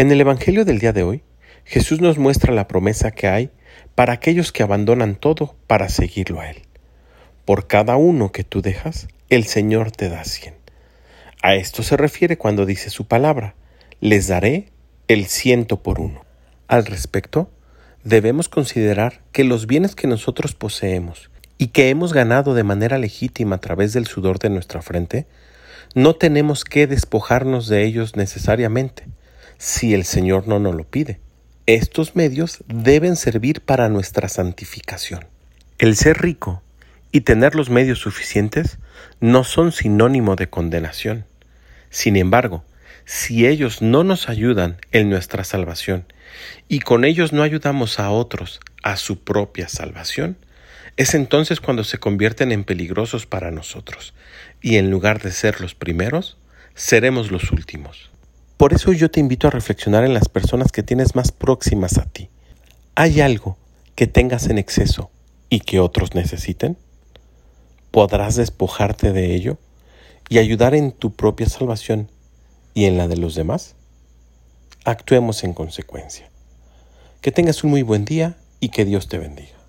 En el Evangelio del día de hoy, Jesús nos muestra la promesa que hay para aquellos que abandonan todo para seguirlo a Él. Por cada uno que tú dejas, el Señor te da cien. A esto se refiere cuando dice su palabra, les daré el ciento por uno. Al respecto, debemos considerar que los bienes que nosotros poseemos y que hemos ganado de manera legítima a través del sudor de nuestra frente, no tenemos que despojarnos de ellos necesariamente, si el Señor no nos lo pide. Estos medios deben servir para nuestra santificación. El ser rico y tener los medios suficientes no son sinónimo de condenación. Sin embargo, si ellos no nos ayudan en nuestra salvación y con ellos no ayudamos a otros a su propia salvación, es entonces cuando se convierten en peligrosos para nosotros, y en lugar de ser los primeros, seremos los últimos. Por eso yo te invito a reflexionar en las personas que tienes más próximas a ti. ¿Hay algo que tengas en exceso y que otros necesiten? ¿Podrás despojarte de ello y ayudar en tu propia salvación y en la de los demás? Actuemos en consecuencia. Que tengas un muy buen día y que Dios te bendiga.